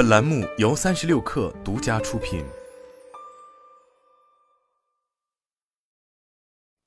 本栏目由三十六氪独家出品。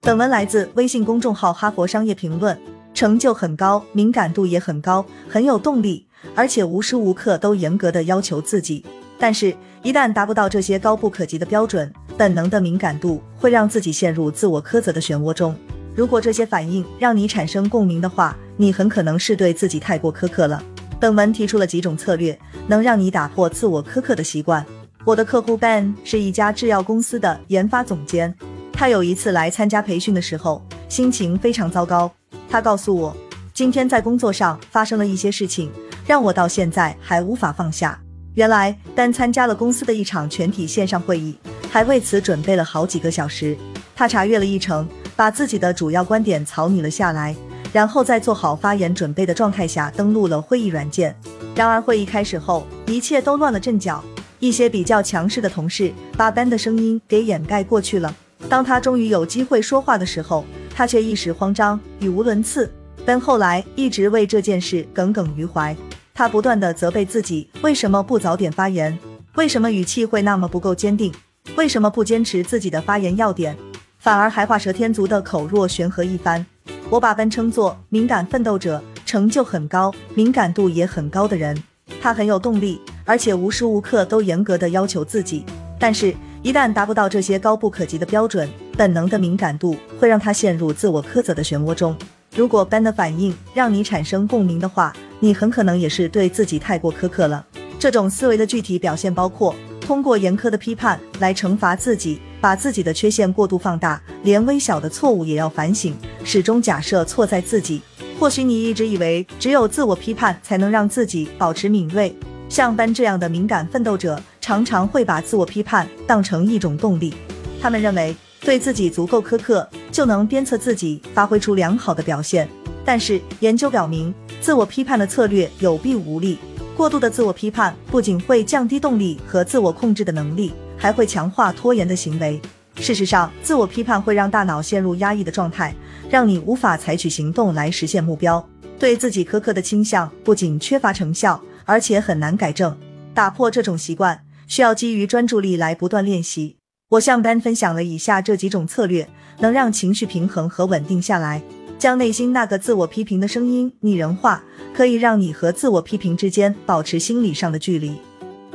本文来自微信公众号《哈佛商业评论》，成就很高，敏感度也很高，很有动力，而且无时无刻都严格的要求自己。但是，一旦达不到这些高不可及的标准，本能的敏感度会让自己陷入自我苛责的漩涡中。如果这些反应让你产生共鸣的话，你很可能是对自己太过苛刻了。本文提出了几种策略，能让你打破自我苛刻的习惯。我的客户 Ben 是一家制药公司的研发总监，他有一次来参加培训的时候，心情非常糟糕。他告诉我，今天在工作上发生了一些事情，让我到现在还无法放下。原来，丹参加了公司的一场全体线上会议，还为此准备了好几个小时。他查阅了议程，把自己的主要观点草拟了下来，然后在做好发言准备的状态下登录了会议软件。然而，会议开始后，一切都乱了阵脚。一些比较强势的同事把 Ben 的声音给掩盖过去了。当他终于有机会说话的时候，他却一时慌张，语无伦次。Ben 后来一直为这件事耿耿于怀。他不断的责备自己，为什么不早点发言？为什么语气会那么不够坚定？为什么不坚持自己的发言要点，反而还画蛇添足的口若悬河一番？我把班称作敏感奋斗者，成就很高，敏感度也很高的人。他很有动力，而且无时无刻都严格的要求自己。但是，一旦达不到这些高不可及的标准，本能的敏感度会让他陷入自我苛责的漩涡中。如果班的反应让你产生共鸣的话，你很可能也是对自己太过苛刻了。这种思维的具体表现包括通过严苛的批判来惩罚自己，把自己的缺陷过度放大，连微小的错误也要反省，始终假设错在自己。或许你一直以为只有自我批判才能让自己保持敏锐，像班这样的敏感奋斗者，常常会把自我批判当成一种动力。他们认为。对自己足够苛刻，就能鞭策自己发挥出良好的表现。但是研究表明，自我批判的策略有弊无利。过度的自我批判不仅会降低动力和自我控制的能力，还会强化拖延的行为。事实上，自我批判会让大脑陷入压抑的状态，让你无法采取行动来实现目标。对自己苛刻的倾向不仅缺乏成效，而且很难改正。打破这种习惯，需要基于专注力来不断练习。我向 Ben 分享了以下这几种策略，能让情绪平衡和稳定下来，将内心那个自我批评的声音拟人化，可以让你和自我批评之间保持心理上的距离。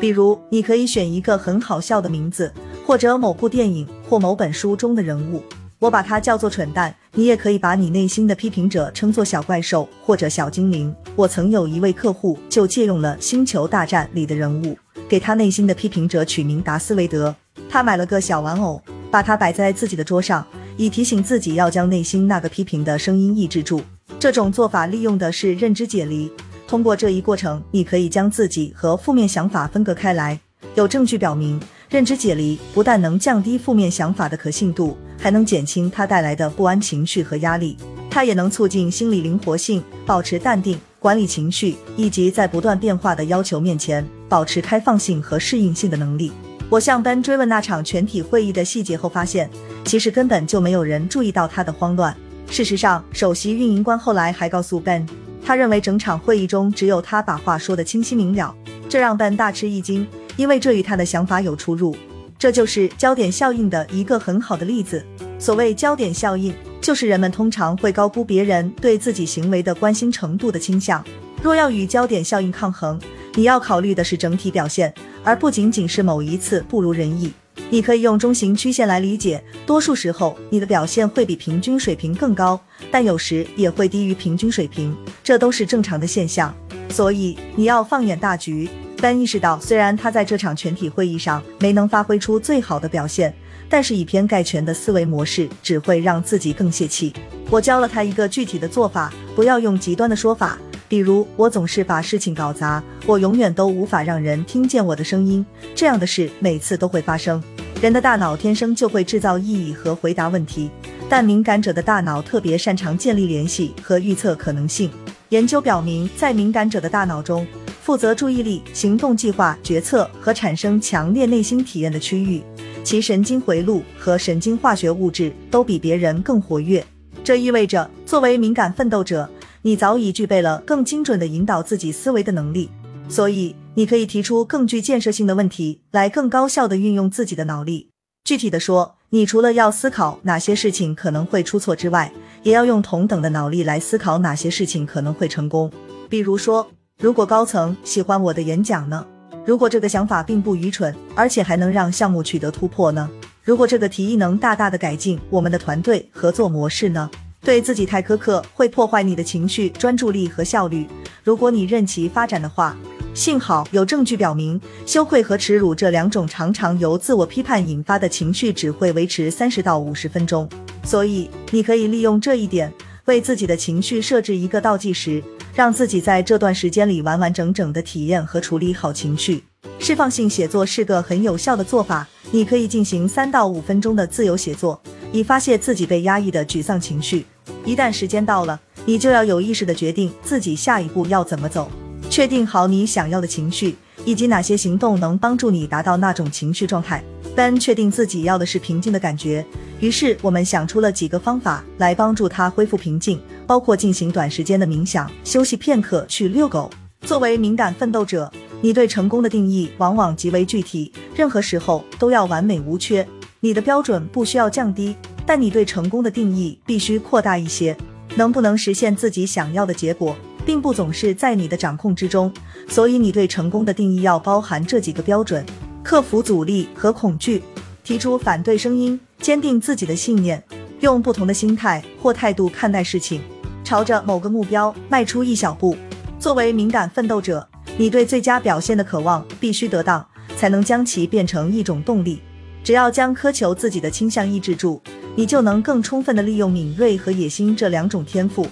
比如，你可以选一个很好笑的名字，或者某部电影或某本书中的人物，我把它叫做蠢蛋。你也可以把你内心的批评者称作小怪兽或者小精灵。我曾有一位客户就借用了《星球大战》里的人物，给他内心的批评者取名达斯维德。他买了个小玩偶，把它摆在自己的桌上，以提醒自己要将内心那个批评的声音抑制住。这种做法利用的是认知解离。通过这一过程，你可以将自己和负面想法分隔开来。有证据表明，认知解离不但能降低负面想法的可信度，还能减轻它带来的不安情绪和压力。它也能促进心理灵活性，保持淡定，管理情绪，以及在不断变化的要求面前保持开放性和适应性的能力。我向 Ben 追问那场全体会议的细节后，发现其实根本就没有人注意到他的慌乱。事实上，首席运营官后来还告诉 Ben，他认为整场会议中只有他把话说得清晰明了，这让 Ben 大吃一惊，因为这与他的想法有出入。这就是焦点效应的一个很好的例子。所谓焦点效应，就是人们通常会高估别人对自己行为的关心程度的倾向。若要与焦点效应抗衡，你要考虑的是整体表现。而不仅仅是某一次不如人意，你可以用中型曲线来理解。多数时候，你的表现会比平均水平更高，但有时也会低于平均水平，这都是正常的现象。所以你要放眼大局。但意识到，虽然他在这场全体会议上没能发挥出最好的表现，但是以偏概全的思维模式只会让自己更泄气。我教了他一个具体的做法，不要用极端的说法。比如，我总是把事情搞砸，我永远都无法让人听见我的声音。这样的事每次都会发生。人的大脑天生就会制造意义和回答问题，但敏感者的大脑特别擅长建立联系和预测可能性。研究表明，在敏感者的大脑中，负责注意力、行动计划、决策和产生强烈内心体验的区域，其神经回路和神经化学物质都比别人更活跃。这意味着，作为敏感奋斗者。你早已具备了更精准的引导自己思维的能力，所以你可以提出更具建设性的问题，来更高效的运用自己的脑力。具体的说，你除了要思考哪些事情可能会出错之外，也要用同等的脑力来思考哪些事情可能会成功。比如说，如果高层喜欢我的演讲呢？如果这个想法并不愚蠢，而且还能让项目取得突破呢？如果这个提议能大大的改进我们的团队合作模式呢？对自己太苛刻会破坏你的情绪、专注力和效率。如果你任其发展的话。幸好有证据表明，羞愧和耻辱这两种常常由自我批判引发的情绪只会维持三十到五十分钟，所以你可以利用这一点，为自己的情绪设置一个倒计时，让自己在这段时间里完完整整的体验和处理好情绪。释放性写作是个很有效的做法，你可以进行三到五分钟的自由写作，以发泄自己被压抑的沮丧情绪。一旦时间到了，你就要有意识的决定自己下一步要怎么走。确定好你想要的情绪，以及哪些行动能帮助你达到那种情绪状态。丹确定自己要的是平静的感觉，于是我们想出了几个方法来帮助他恢复平静，包括进行短时间的冥想、休息片刻、去遛狗。作为敏感奋斗者，你对成功的定义往往极为具体，任何时候都要完美无缺。你的标准不需要降低，但你对成功的定义必须扩大一些。能不能实现自己想要的结果？并不总是在你的掌控之中，所以你对成功的定义要包含这几个标准：克服阻力和恐惧，提出反对声音，坚定自己的信念，用不同的心态或态度看待事情，朝着某个目标迈出一小步。作为敏感奋斗者，你对最佳表现的渴望必须得当，才能将其变成一种动力。只要将苛求自己的倾向抑制住，你就能更充分的利用敏锐和野心这两种天赋。